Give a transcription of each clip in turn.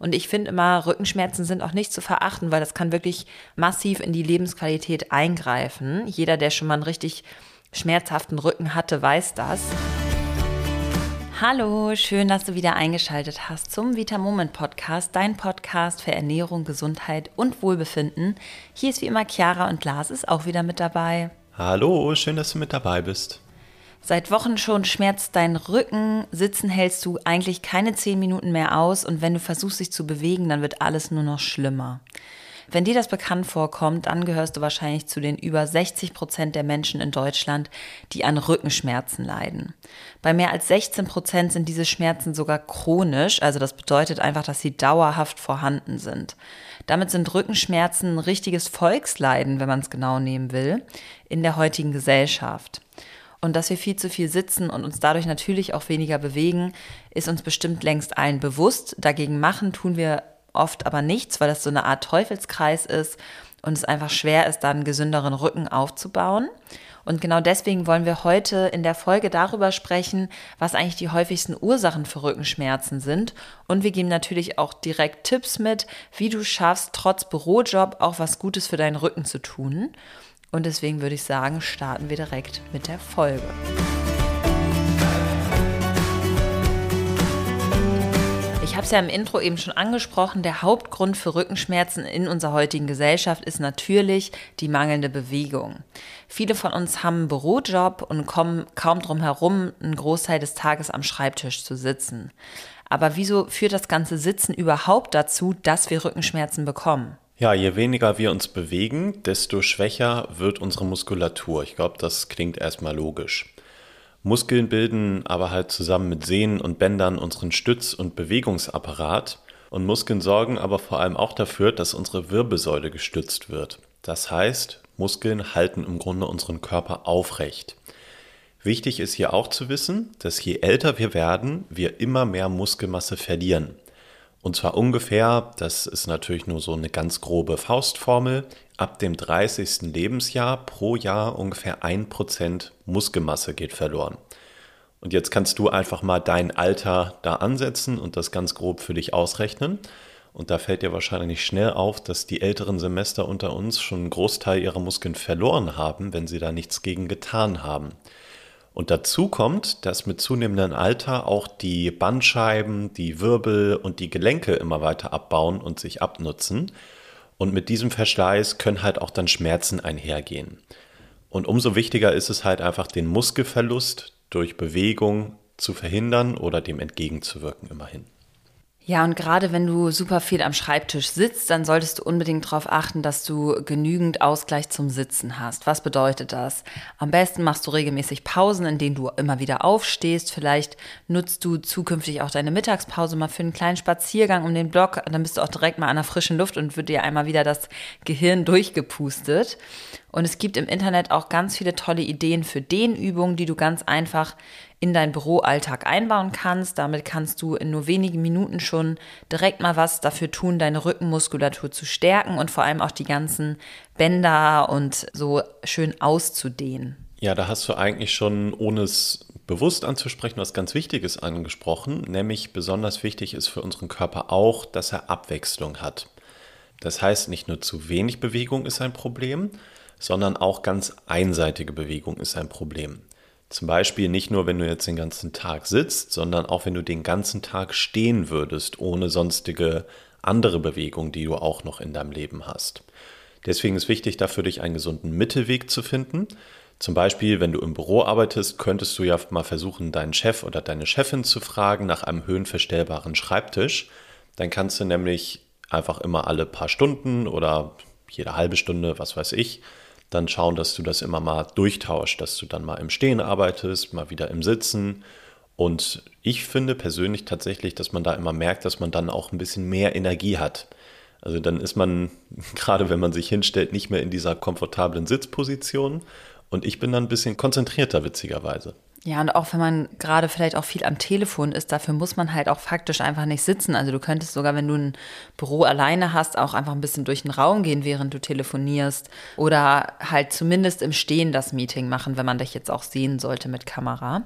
Und ich finde immer, Rückenschmerzen sind auch nicht zu verachten, weil das kann wirklich massiv in die Lebensqualität eingreifen. Jeder, der schon mal einen richtig schmerzhaften Rücken hatte, weiß das. Hallo, schön, dass du wieder eingeschaltet hast zum Vita Moment Podcast, dein Podcast für Ernährung, Gesundheit und Wohlbefinden. Hier ist wie immer Chiara und Lars ist auch wieder mit dabei. Hallo, schön, dass du mit dabei bist. Seit Wochen schon schmerzt dein Rücken, sitzen hältst du eigentlich keine zehn Minuten mehr aus und wenn du versuchst, dich zu bewegen, dann wird alles nur noch schlimmer. Wenn dir das bekannt vorkommt, dann gehörst du wahrscheinlich zu den über 60 Prozent der Menschen in Deutschland, die an Rückenschmerzen leiden. Bei mehr als 16 Prozent sind diese Schmerzen sogar chronisch, also das bedeutet einfach, dass sie dauerhaft vorhanden sind. Damit sind Rückenschmerzen ein richtiges Volksleiden, wenn man es genau nehmen will, in der heutigen Gesellschaft. Und dass wir viel zu viel sitzen und uns dadurch natürlich auch weniger bewegen, ist uns bestimmt längst allen bewusst. Dagegen machen tun wir oft aber nichts, weil das so eine Art Teufelskreis ist und es einfach schwer ist, dann einen gesünderen Rücken aufzubauen. Und genau deswegen wollen wir heute in der Folge darüber sprechen, was eigentlich die häufigsten Ursachen für Rückenschmerzen sind. Und wir geben natürlich auch direkt Tipps mit, wie du schaffst, trotz Bürojob auch was Gutes für deinen Rücken zu tun. Und deswegen würde ich sagen, starten wir direkt mit der Folge. Ich habe es ja im Intro eben schon angesprochen, der Hauptgrund für Rückenschmerzen in unserer heutigen Gesellschaft ist natürlich die mangelnde Bewegung. Viele von uns haben einen Bürojob und kommen kaum drum herum, einen Großteil des Tages am Schreibtisch zu sitzen. Aber wieso führt das ganze Sitzen überhaupt dazu, dass wir Rückenschmerzen bekommen? Ja, je weniger wir uns bewegen, desto schwächer wird unsere Muskulatur. Ich glaube, das klingt erstmal logisch. Muskeln bilden aber halt zusammen mit Sehnen und Bändern unseren Stütz- und Bewegungsapparat und Muskeln sorgen aber vor allem auch dafür, dass unsere Wirbelsäule gestützt wird. Das heißt, Muskeln halten im Grunde unseren Körper aufrecht. Wichtig ist hier auch zu wissen, dass je älter wir werden, wir immer mehr Muskelmasse verlieren. Und zwar ungefähr, das ist natürlich nur so eine ganz grobe Faustformel, ab dem 30. Lebensjahr pro Jahr ungefähr 1% Muskelmasse geht verloren. Und jetzt kannst du einfach mal dein Alter da ansetzen und das ganz grob für dich ausrechnen. Und da fällt dir wahrscheinlich schnell auf, dass die älteren Semester unter uns schon einen Großteil ihrer Muskeln verloren haben, wenn sie da nichts gegen getan haben. Und dazu kommt, dass mit zunehmendem Alter auch die Bandscheiben, die Wirbel und die Gelenke immer weiter abbauen und sich abnutzen. Und mit diesem Verschleiß können halt auch dann Schmerzen einhergehen. Und umso wichtiger ist es halt einfach, den Muskelverlust durch Bewegung zu verhindern oder dem entgegenzuwirken immerhin. Ja, und gerade wenn du super viel am Schreibtisch sitzt, dann solltest du unbedingt darauf achten, dass du genügend Ausgleich zum Sitzen hast. Was bedeutet das? Am besten machst du regelmäßig Pausen, in denen du immer wieder aufstehst. Vielleicht nutzt du zukünftig auch deine Mittagspause mal für einen kleinen Spaziergang um den Block. Dann bist du auch direkt mal an der frischen Luft und wird dir einmal wieder das Gehirn durchgepustet. Und es gibt im Internet auch ganz viele tolle Ideen für Dehnübungen, die du ganz einfach in deinen Büroalltag einbauen kannst. Damit kannst du in nur wenigen Minuten schon direkt mal was dafür tun, deine Rückenmuskulatur zu stärken und vor allem auch die ganzen Bänder und so schön auszudehnen. Ja, da hast du eigentlich schon, ohne es bewusst anzusprechen, was ganz Wichtiges angesprochen, nämlich besonders wichtig ist für unseren Körper auch, dass er Abwechslung hat. Das heißt, nicht nur zu wenig Bewegung ist ein Problem, sondern auch ganz einseitige Bewegung ist ein Problem. Zum Beispiel nicht nur, wenn du jetzt den ganzen Tag sitzt, sondern auch wenn du den ganzen Tag stehen würdest, ohne sonstige andere Bewegung, die du auch noch in deinem Leben hast. Deswegen ist wichtig, da für dich einen gesunden Mittelweg zu finden. Zum Beispiel, wenn du im Büro arbeitest, könntest du ja mal versuchen, deinen Chef oder deine Chefin zu fragen nach einem höhenverstellbaren Schreibtisch. Dann kannst du nämlich einfach immer alle paar Stunden oder jede halbe Stunde, was weiß ich, dann schauen, dass du das immer mal durchtauscht, dass du dann mal im Stehen arbeitest, mal wieder im Sitzen. Und ich finde persönlich tatsächlich, dass man da immer merkt, dass man dann auch ein bisschen mehr Energie hat. Also dann ist man, gerade wenn man sich hinstellt, nicht mehr in dieser komfortablen Sitzposition. Und ich bin dann ein bisschen konzentrierter, witzigerweise. Ja, und auch wenn man gerade vielleicht auch viel am Telefon ist, dafür muss man halt auch faktisch einfach nicht sitzen. Also du könntest sogar, wenn du ein Büro alleine hast, auch einfach ein bisschen durch den Raum gehen, während du telefonierst. Oder halt zumindest im Stehen das Meeting machen, wenn man dich jetzt auch sehen sollte mit Kamera.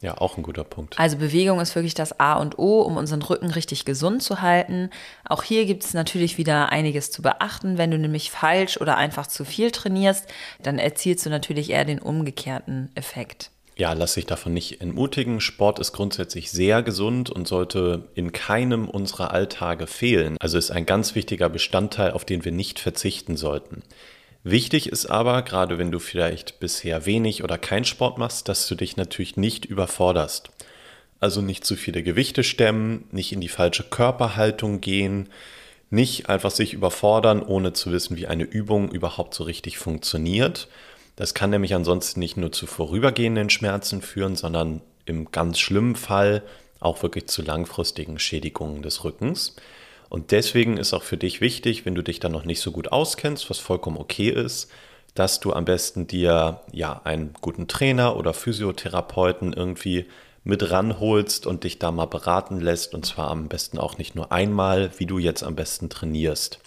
Ja, auch ein guter Punkt. Also Bewegung ist wirklich das A und O, um unseren Rücken richtig gesund zu halten. Auch hier gibt es natürlich wieder einiges zu beachten. Wenn du nämlich falsch oder einfach zu viel trainierst, dann erzielst du natürlich eher den umgekehrten Effekt. Ja, lass dich davon nicht entmutigen. Sport ist grundsätzlich sehr gesund und sollte in keinem unserer Alltage fehlen. Also ist ein ganz wichtiger Bestandteil, auf den wir nicht verzichten sollten. Wichtig ist aber, gerade wenn du vielleicht bisher wenig oder kein Sport machst, dass du dich natürlich nicht überforderst. Also nicht zu viele Gewichte stemmen, nicht in die falsche Körperhaltung gehen, nicht einfach sich überfordern, ohne zu wissen, wie eine Übung überhaupt so richtig funktioniert. Das kann nämlich ansonsten nicht nur zu vorübergehenden Schmerzen führen, sondern im ganz schlimmen Fall auch wirklich zu langfristigen Schädigungen des Rückens. Und deswegen ist auch für dich wichtig, wenn du dich dann noch nicht so gut auskennst, was vollkommen okay ist, dass du am besten dir ja einen guten Trainer oder Physiotherapeuten irgendwie mit ranholst und dich da mal beraten lässt und zwar am besten auch nicht nur einmal, wie du jetzt am besten trainierst.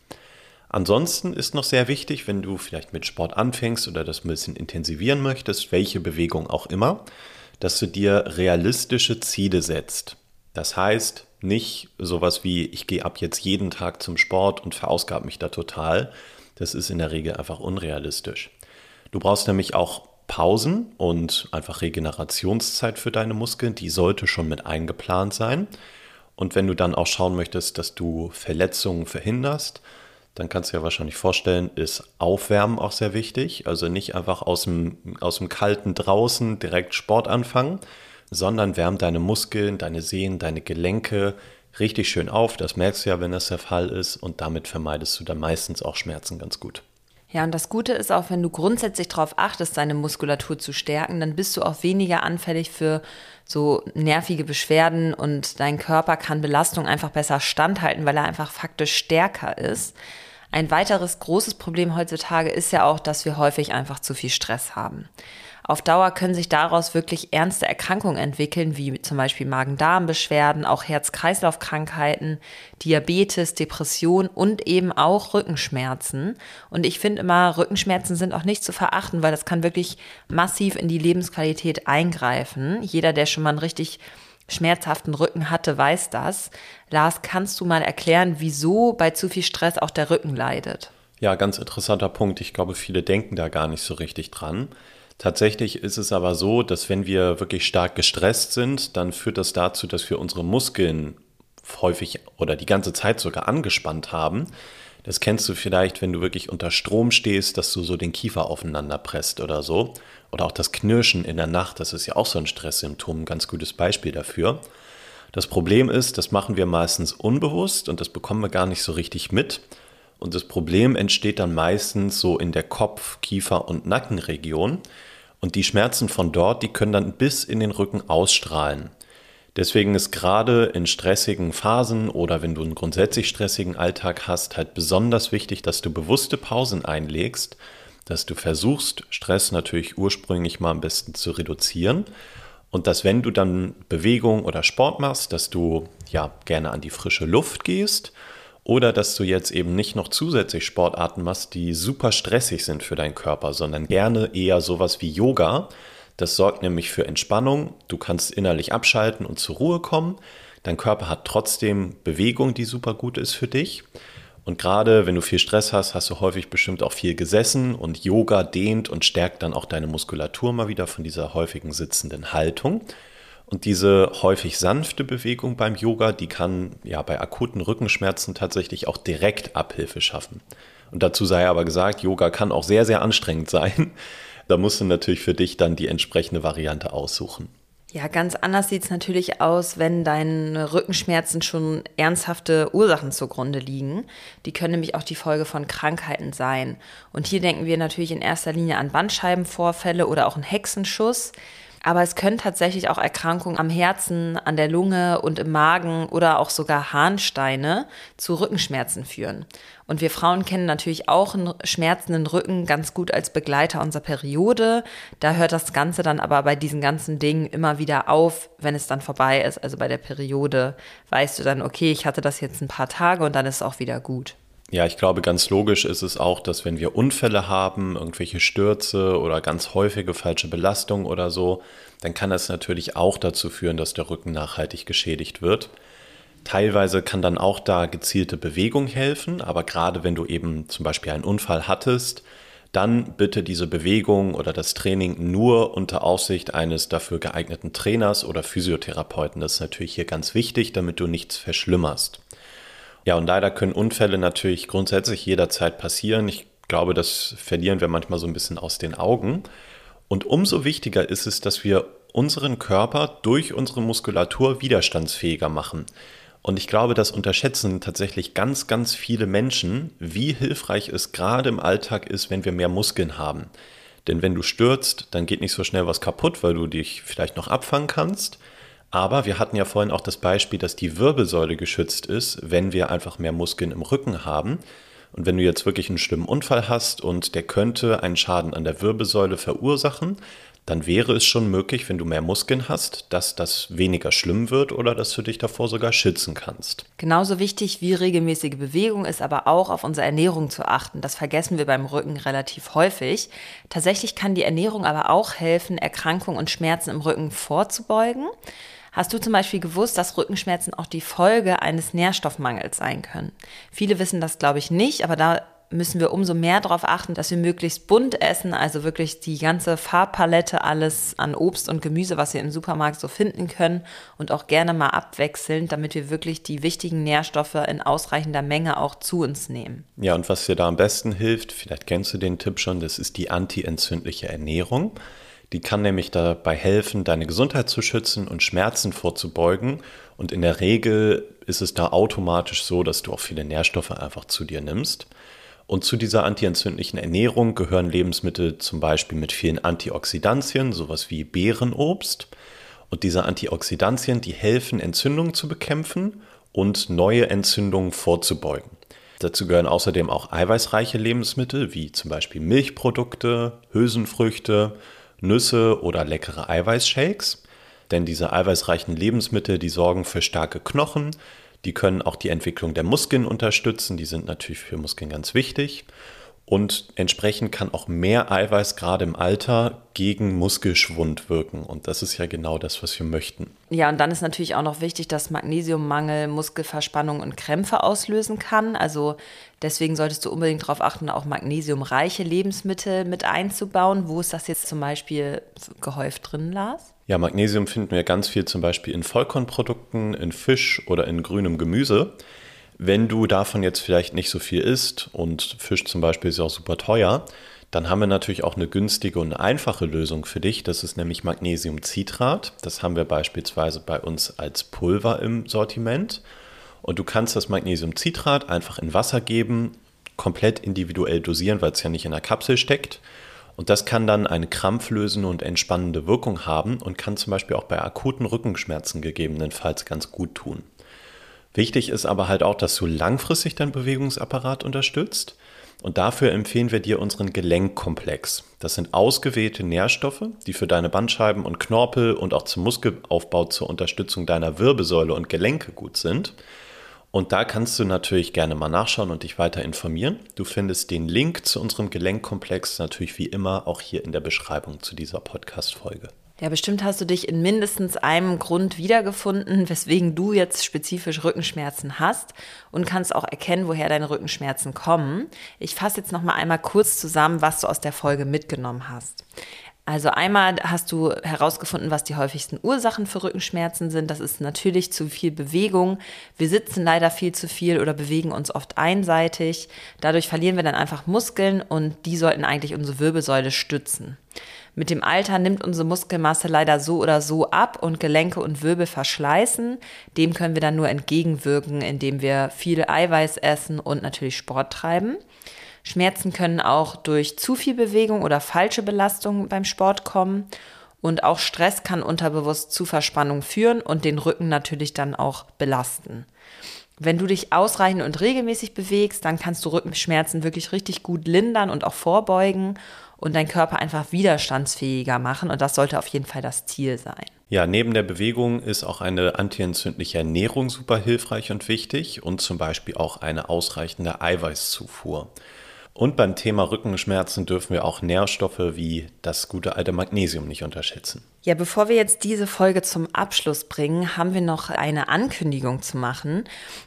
Ansonsten ist noch sehr wichtig, wenn du vielleicht mit Sport anfängst oder das ein bisschen intensivieren möchtest, welche Bewegung auch immer, dass du dir realistische Ziele setzt. Das heißt, nicht sowas wie, ich gehe ab jetzt jeden Tag zum Sport und verausgabe mich da total. Das ist in der Regel einfach unrealistisch. Du brauchst nämlich auch Pausen und einfach Regenerationszeit für deine Muskeln. Die sollte schon mit eingeplant sein. Und wenn du dann auch schauen möchtest, dass du Verletzungen verhinderst, dann kannst du dir wahrscheinlich vorstellen, ist Aufwärmen auch sehr wichtig. Also nicht einfach aus dem, aus dem kalten draußen direkt Sport anfangen, sondern wärmt deine Muskeln, deine Sehnen, deine Gelenke richtig schön auf. Das merkst du ja, wenn das der Fall ist. Und damit vermeidest du dann meistens auch Schmerzen ganz gut. Ja, und das Gute ist auch, wenn du grundsätzlich darauf achtest, deine Muskulatur zu stärken, dann bist du auch weniger anfällig für so nervige Beschwerden und dein Körper kann Belastung einfach besser standhalten, weil er einfach faktisch stärker ist. Ein weiteres großes Problem heutzutage ist ja auch, dass wir häufig einfach zu viel Stress haben. Auf Dauer können sich daraus wirklich ernste Erkrankungen entwickeln, wie zum Beispiel Magen-Darm-Beschwerden, auch Herz-Kreislauf-Krankheiten, Diabetes, Depression und eben auch Rückenschmerzen. Und ich finde immer, Rückenschmerzen sind auch nicht zu verachten, weil das kann wirklich massiv in die Lebensqualität eingreifen. Jeder, der schon mal einen richtig schmerzhaften Rücken hatte, weiß das. Lars, kannst du mal erklären, wieso bei zu viel Stress auch der Rücken leidet? Ja, ganz interessanter Punkt. Ich glaube, viele denken da gar nicht so richtig dran. Tatsächlich ist es aber so, dass wenn wir wirklich stark gestresst sind, dann führt das dazu, dass wir unsere Muskeln häufig oder die ganze Zeit sogar angespannt haben. Das kennst du vielleicht, wenn du wirklich unter Strom stehst, dass du so den Kiefer aufeinander presst oder so. Oder auch das Knirschen in der Nacht, das ist ja auch so ein Stresssymptom, ein ganz gutes Beispiel dafür. Das Problem ist, das machen wir meistens unbewusst und das bekommen wir gar nicht so richtig mit. Und das Problem entsteht dann meistens so in der Kopf-, Kiefer- und Nackenregion. Und die Schmerzen von dort, die können dann bis in den Rücken ausstrahlen. Deswegen ist gerade in stressigen Phasen oder wenn du einen grundsätzlich stressigen Alltag hast, halt besonders wichtig, dass du bewusste Pausen einlegst, dass du versuchst, Stress natürlich ursprünglich mal am besten zu reduzieren und dass wenn du dann Bewegung oder Sport machst, dass du ja gerne an die frische Luft gehst oder dass du jetzt eben nicht noch zusätzlich Sportarten machst, die super stressig sind für deinen Körper, sondern gerne eher sowas wie Yoga. Das sorgt nämlich für Entspannung. Du kannst innerlich abschalten und zur Ruhe kommen. Dein Körper hat trotzdem Bewegung, die super gut ist für dich. Und gerade wenn du viel Stress hast, hast du häufig bestimmt auch viel gesessen und Yoga dehnt und stärkt dann auch deine Muskulatur mal wieder von dieser häufigen sitzenden Haltung. Und diese häufig sanfte Bewegung beim Yoga, die kann ja bei akuten Rückenschmerzen tatsächlich auch direkt Abhilfe schaffen. Und dazu sei aber gesagt, Yoga kann auch sehr, sehr anstrengend sein. Da musst du natürlich für dich dann die entsprechende Variante aussuchen. Ja, ganz anders sieht es natürlich aus, wenn deine Rückenschmerzen schon ernsthafte Ursachen zugrunde liegen. Die können nämlich auch die Folge von Krankheiten sein. Und hier denken wir natürlich in erster Linie an Bandscheibenvorfälle oder auch einen Hexenschuss. Aber es können tatsächlich auch Erkrankungen am Herzen, an der Lunge und im Magen oder auch sogar Harnsteine zu Rückenschmerzen führen. Und wir Frauen kennen natürlich auch einen schmerzenden Rücken ganz gut als Begleiter unserer Periode. Da hört das Ganze dann aber bei diesen ganzen Dingen immer wieder auf, wenn es dann vorbei ist. Also bei der Periode weißt du dann, okay, ich hatte das jetzt ein paar Tage und dann ist es auch wieder gut. Ja, ich glaube, ganz logisch ist es auch, dass wenn wir Unfälle haben, irgendwelche Stürze oder ganz häufige falsche Belastungen oder so, dann kann das natürlich auch dazu führen, dass der Rücken nachhaltig geschädigt wird. Teilweise kann dann auch da gezielte Bewegung helfen, aber gerade wenn du eben zum Beispiel einen Unfall hattest, dann bitte diese Bewegung oder das Training nur unter Aufsicht eines dafür geeigneten Trainers oder Physiotherapeuten. Das ist natürlich hier ganz wichtig, damit du nichts verschlimmerst. Ja, und leider können Unfälle natürlich grundsätzlich jederzeit passieren. Ich glaube, das verlieren wir manchmal so ein bisschen aus den Augen. Und umso wichtiger ist es, dass wir unseren Körper durch unsere Muskulatur widerstandsfähiger machen. Und ich glaube, das unterschätzen tatsächlich ganz, ganz viele Menschen, wie hilfreich es gerade im Alltag ist, wenn wir mehr Muskeln haben. Denn wenn du stürzt, dann geht nicht so schnell was kaputt, weil du dich vielleicht noch abfangen kannst. Aber wir hatten ja vorhin auch das Beispiel, dass die Wirbelsäule geschützt ist, wenn wir einfach mehr Muskeln im Rücken haben. Und wenn du jetzt wirklich einen schlimmen Unfall hast und der könnte einen Schaden an der Wirbelsäule verursachen, dann wäre es schon möglich, wenn du mehr Muskeln hast, dass das weniger schlimm wird oder dass du dich davor sogar schützen kannst. Genauso wichtig wie regelmäßige Bewegung ist aber auch auf unsere Ernährung zu achten. Das vergessen wir beim Rücken relativ häufig. Tatsächlich kann die Ernährung aber auch helfen, Erkrankungen und Schmerzen im Rücken vorzubeugen. Hast du zum Beispiel gewusst, dass Rückenschmerzen auch die Folge eines Nährstoffmangels sein können? Viele wissen das, glaube ich, nicht, aber da müssen wir umso mehr darauf achten, dass wir möglichst bunt essen, also wirklich die ganze Farbpalette, alles an Obst und Gemüse, was wir im Supermarkt so finden können und auch gerne mal abwechselnd, damit wir wirklich die wichtigen Nährstoffe in ausreichender Menge auch zu uns nehmen. Ja, und was dir da am besten hilft, vielleicht kennst du den Tipp schon, das ist die antientzündliche Ernährung. Die kann nämlich dabei helfen, deine Gesundheit zu schützen und Schmerzen vorzubeugen. Und in der Regel ist es da automatisch so, dass du auch viele Nährstoffe einfach zu dir nimmst. Und zu dieser antientzündlichen Ernährung gehören Lebensmittel zum Beispiel mit vielen Antioxidantien, sowas wie Beerenobst. Und diese Antioxidantien, die helfen, Entzündungen zu bekämpfen und neue Entzündungen vorzubeugen. Dazu gehören außerdem auch eiweißreiche Lebensmittel wie zum Beispiel Milchprodukte, Hülsenfrüchte Nüsse oder leckere Eiweißshakes. Denn diese eiweißreichen Lebensmittel, die sorgen für starke Knochen, die können auch die Entwicklung der Muskeln unterstützen, die sind natürlich für Muskeln ganz wichtig. Und entsprechend kann auch mehr Eiweiß gerade im Alter gegen Muskelschwund wirken. Und das ist ja genau das, was wir möchten. Ja, und dann ist natürlich auch noch wichtig, dass Magnesiummangel Muskelverspannung und Krämpfe auslösen kann. Also deswegen solltest du unbedingt darauf achten, auch magnesiumreiche Lebensmittel mit einzubauen. Wo ist das jetzt zum Beispiel gehäuft drin, Lars? Ja, Magnesium finden wir ganz viel zum Beispiel in Vollkornprodukten, in Fisch oder in grünem Gemüse. Wenn du davon jetzt vielleicht nicht so viel isst und Fisch zum Beispiel ist ja auch super teuer, dann haben wir natürlich auch eine günstige und einfache Lösung für dich. Das ist nämlich Magnesiumcitrat. Das haben wir beispielsweise bei uns als Pulver im Sortiment. Und du kannst das Magnesiumcitrat einfach in Wasser geben, komplett individuell dosieren, weil es ja nicht in der Kapsel steckt. Und das kann dann eine krampflösende und entspannende Wirkung haben und kann zum Beispiel auch bei akuten Rückenschmerzen gegebenenfalls ganz gut tun. Wichtig ist aber halt auch, dass du langfristig deinen Bewegungsapparat unterstützt. Und dafür empfehlen wir dir unseren Gelenkkomplex. Das sind ausgewählte Nährstoffe, die für deine Bandscheiben und Knorpel und auch zum Muskelaufbau zur Unterstützung deiner Wirbelsäule und Gelenke gut sind. Und da kannst du natürlich gerne mal nachschauen und dich weiter informieren. Du findest den Link zu unserem Gelenkkomplex natürlich wie immer auch hier in der Beschreibung zu dieser Podcast-Folge. Ja, bestimmt hast du dich in mindestens einem Grund wiedergefunden, weswegen du jetzt spezifisch Rückenschmerzen hast und kannst auch erkennen, woher deine Rückenschmerzen kommen. Ich fasse jetzt noch mal einmal kurz zusammen, was du aus der Folge mitgenommen hast. Also einmal hast du herausgefunden, was die häufigsten Ursachen für Rückenschmerzen sind. Das ist natürlich zu viel Bewegung. Wir sitzen leider viel zu viel oder bewegen uns oft einseitig. Dadurch verlieren wir dann einfach Muskeln und die sollten eigentlich unsere Wirbelsäule stützen. Mit dem Alter nimmt unsere Muskelmasse leider so oder so ab und Gelenke und Wirbel verschleißen. Dem können wir dann nur entgegenwirken, indem wir viel Eiweiß essen und natürlich Sport treiben. Schmerzen können auch durch zu viel Bewegung oder falsche Belastung beim Sport kommen. Und auch Stress kann unterbewusst zu Verspannung führen und den Rücken natürlich dann auch belasten. Wenn du dich ausreichend und regelmäßig bewegst, dann kannst du Rückenschmerzen wirklich richtig gut lindern und auch vorbeugen und deinen Körper einfach widerstandsfähiger machen. Und das sollte auf jeden Fall das Ziel sein. Ja, neben der Bewegung ist auch eine antientzündliche Ernährung super hilfreich und wichtig und zum Beispiel auch eine ausreichende Eiweißzufuhr. Und beim Thema Rückenschmerzen dürfen wir auch Nährstoffe wie das gute alte Magnesium nicht unterschätzen. Ja, bevor wir jetzt diese Folge zum Abschluss bringen, haben wir noch eine Ankündigung zu machen.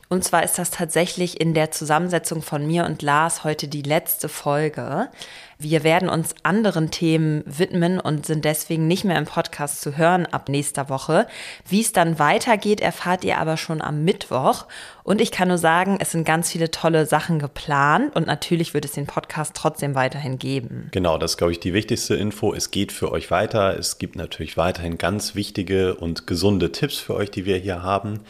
Und zwar ist das tatsächlich in der Zusammensetzung von mir und Lars heute die letzte Folge. Wir werden uns anderen Themen widmen und sind deswegen nicht mehr im Podcast zu hören ab nächster Woche. Wie es dann weitergeht, erfahrt ihr aber schon am Mittwoch. Und ich kann nur sagen, es sind ganz viele tolle Sachen geplant und natürlich wird es den Podcast trotzdem weiterhin geben. Genau, das ist, glaube ich, die wichtigste Info. Es geht für euch weiter. Es gibt natürlich weiterhin ganz wichtige und gesunde Tipps für euch, die wir hier haben.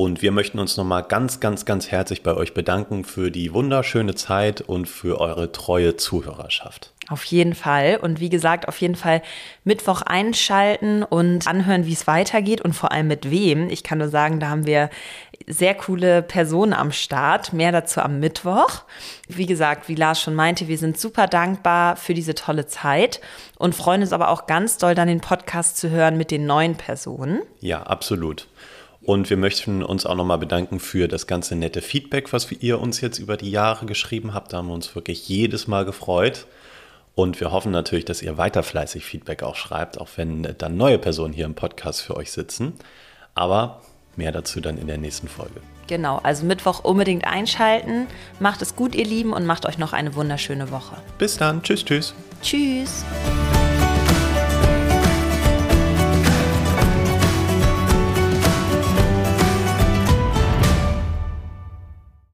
Und wir möchten uns nochmal ganz, ganz, ganz herzlich bei euch bedanken für die wunderschöne Zeit und für eure treue Zuhörerschaft. Auf jeden Fall. Und wie gesagt, auf jeden Fall Mittwoch einschalten und anhören, wie es weitergeht und vor allem mit wem. Ich kann nur sagen, da haben wir sehr coole Personen am Start. Mehr dazu am Mittwoch. Wie gesagt, wie Lars schon meinte, wir sind super dankbar für diese tolle Zeit und freuen uns aber auch ganz doll, dann den Podcast zu hören mit den neuen Personen. Ja, absolut. Und wir möchten uns auch nochmal bedanken für das ganze nette Feedback, was ihr uns jetzt über die Jahre geschrieben habt. Da haben wir uns wirklich jedes Mal gefreut. Und wir hoffen natürlich, dass ihr weiter fleißig Feedback auch schreibt, auch wenn dann neue Personen hier im Podcast für euch sitzen. Aber mehr dazu dann in der nächsten Folge. Genau, also Mittwoch unbedingt einschalten. Macht es gut, ihr Lieben, und macht euch noch eine wunderschöne Woche. Bis dann. Tschüss, tschüss. Tschüss.